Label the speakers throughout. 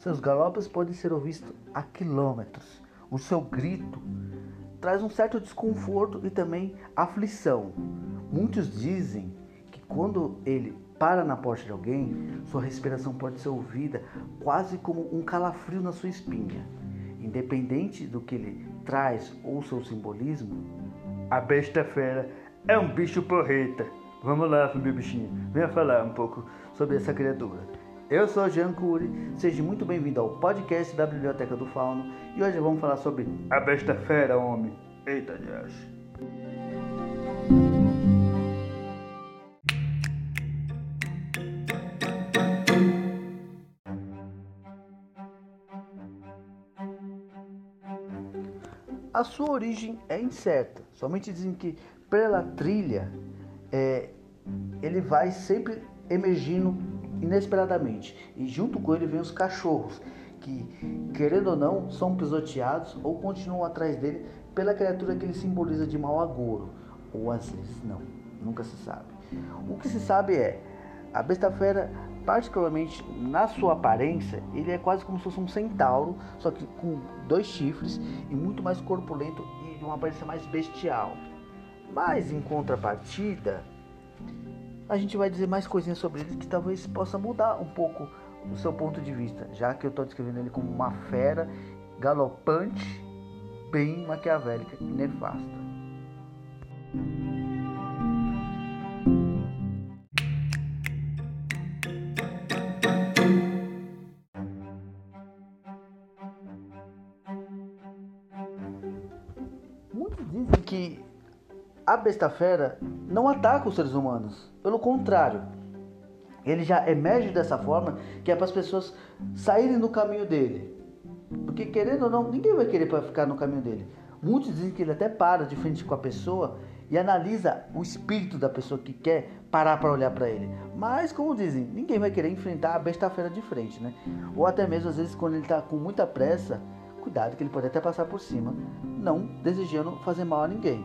Speaker 1: Seus galopes podem ser ouvidos a quilômetros. O seu grito traz um certo desconforto e também aflição. Muitos dizem que quando ele para na porta de alguém, sua respiração pode ser ouvida quase como um calafrio na sua espinha. Independente do que ele traz ou seu simbolismo,
Speaker 2: a besta fera é um bicho porreta. Vamos lá, meu bichinho, venha falar um pouco sobre essa criatura.
Speaker 1: Eu sou Jean Cury, seja muito bem-vindo ao podcast da Biblioteca do Fauno e hoje vamos falar sobre
Speaker 2: a besta fera, homem. Eita, Deus.
Speaker 1: A sua origem é incerta. Somente dizem que pela trilha é, ele vai sempre emergindo inesperadamente. E junto com ele vem os cachorros, que, querendo ou não, são pisoteados ou continuam atrás dele pela criatura que ele simboliza de mau agouro. Ou às vezes não, nunca se sabe. O que se sabe é, a besta fera particularmente na sua aparência, ele é quase como se fosse um centauro, só que com dois chifres e muito mais corpulento e de uma aparência mais bestial. Mas em contrapartida, a gente vai dizer mais coisinhas sobre ele que talvez possa mudar um pouco o seu ponto de vista, já que eu estou descrevendo ele como uma fera galopante, bem maquiavélica e nefasta. A besta fera não ataca os seres humanos. Pelo contrário, ele já emerge dessa forma que é para as pessoas saírem do caminho dele. Porque querendo ou não, ninguém vai querer para ficar no caminho dele. Muitos dizem que ele até para de frente com a pessoa e analisa o espírito da pessoa que quer parar para olhar para ele. Mas, como dizem, ninguém vai querer enfrentar a besta fera de frente, né? Ou até mesmo às vezes quando ele está com muita pressa, Cuidado que ele pode até passar por cima, não desejando fazer mal a ninguém.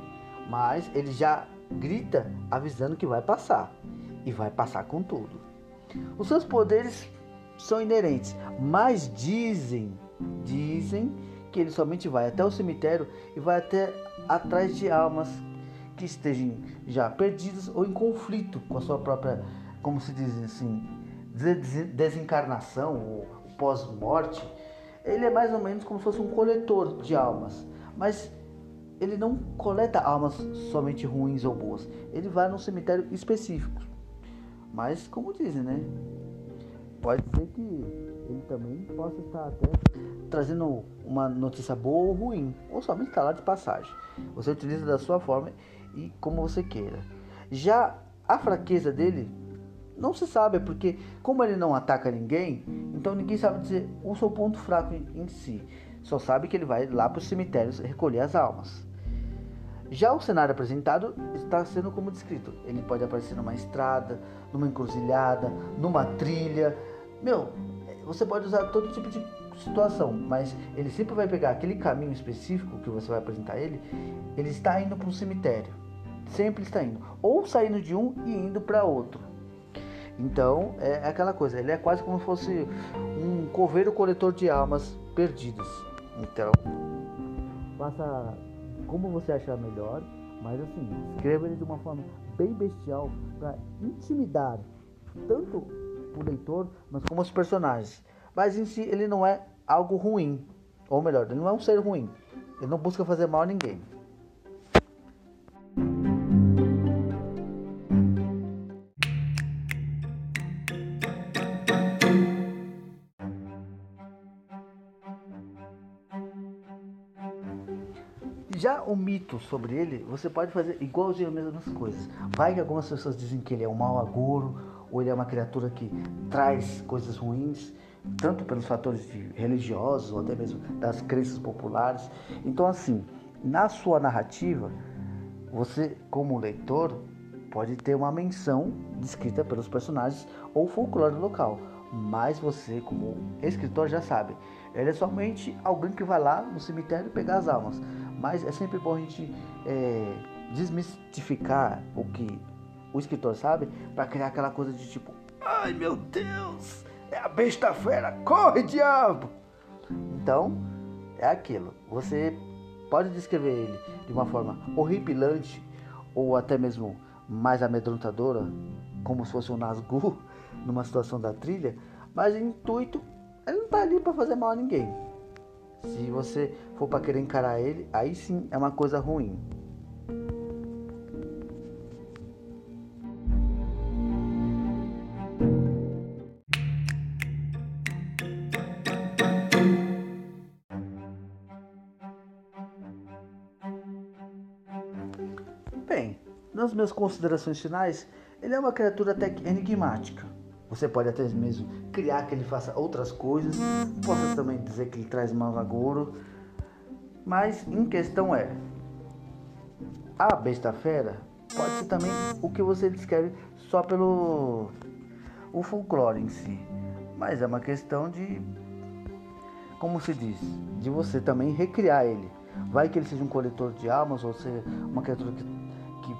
Speaker 1: Mas ele já grita avisando que vai passar. E vai passar com tudo. Os seus poderes são inerentes, mas dizem, dizem que ele somente vai até o cemitério e vai até atrás de almas que estejam já perdidas ou em conflito com a sua própria, como se diz assim, desencarnação ou pós-morte ele é mais ou menos como se fosse um coletor de almas, mas ele não coleta almas somente ruins ou boas. Ele vai num cemitério específico. Mas como dizem, né? Pode ser que ele também possa estar até trazendo uma notícia boa ou ruim, ou somente está lá de passagem. Você utiliza da sua forma e como você queira. Já a fraqueza dele não se sabe, porque como ele não ataca ninguém, então ninguém sabe dizer o seu ponto fraco em, em si. Só sabe que ele vai lá para os cemitérios recolher as almas. Já o cenário apresentado está sendo como descrito. Ele pode aparecer numa estrada, numa encruzilhada, numa trilha. Meu, você pode usar todo tipo de situação, mas ele sempre vai pegar aquele caminho específico que você vai apresentar ele. Ele está indo para um cemitério. Sempre está indo. Ou saindo de um e indo para outro. Então é, aquela coisa, ele é quase como se fosse um coveiro coletor de almas perdidas. Então, faça como você achar melhor, mas assim, escreva ele de uma forma bem bestial para intimidar tanto o leitor, mas como os personagens. Mas em si ele não é algo ruim, ou melhor, ele não é um ser ruim. Ele não busca fazer mal a ninguém. Já o mito sobre ele, você pode fazer igualzinho as mesmas coisas. Vai que algumas pessoas dizem que ele é um mau agouro, ou ele é uma criatura que traz coisas ruins, tanto pelos fatores religiosos ou até mesmo das crenças populares. Então, assim, na sua narrativa, você, como leitor, pode ter uma menção descrita pelos personagens ou folclore local. Mas você, como escritor, já sabe. Ele é somente alguém que vai lá no cemitério pegar as almas. Mas é sempre bom a gente é, desmistificar o que o escritor sabe para criar aquela coisa de tipo, ai meu Deus, é a besta fera, corre diabo! Então, é aquilo. Você pode descrever ele de uma forma horripilante ou até mesmo mais amedrontadora, como se fosse um Nazgûl numa situação da trilha, mas intuito, ele não tá ali para fazer mal a ninguém. Se você for para querer encarar ele, aí sim é uma coisa ruim. Bem, nas minhas considerações finais, ele é uma criatura até enigmática. Você pode até mesmo criar que ele faça outras coisas, possa também dizer que ele traz agouro, mas em questão é, a besta fera pode ser também o que você descreve só pelo o folclore em si, mas é uma questão de, como se diz, de você também recriar ele. Vai que ele seja um coletor de almas ou seja uma criatura que, que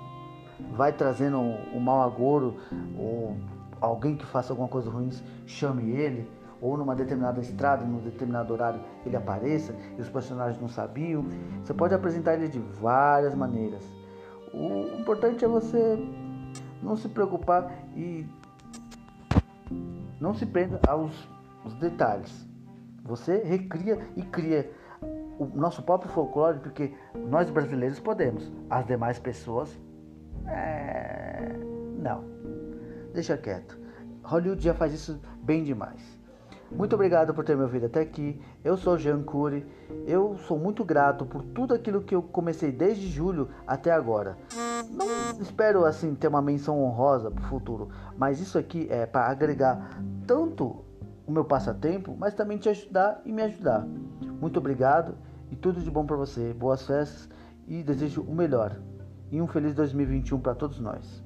Speaker 1: vai trazendo o um mau agouro ou alguém que faça alguma coisa ruim chame ele, ou numa determinada estrada, num determinado horário, ele apareça e os personagens não sabiam. Você pode apresentar ele de várias maneiras. O importante é você não se preocupar e não se prenda aos, aos detalhes. Você recria e cria o nosso próprio folclore, porque nós brasileiros podemos, as demais pessoas, é... não deixa quieto. Hollywood já faz isso bem demais. Muito obrigado por ter me ouvido até aqui. Eu sou Jean Cury. Eu sou muito grato por tudo aquilo que eu comecei desde julho até agora. Não espero assim ter uma menção honrosa para o futuro, mas isso aqui é para agregar tanto o meu passatempo, mas também te ajudar e me ajudar. Muito obrigado e tudo de bom para você. Boas festas e desejo o melhor. E um feliz 2021 para todos nós.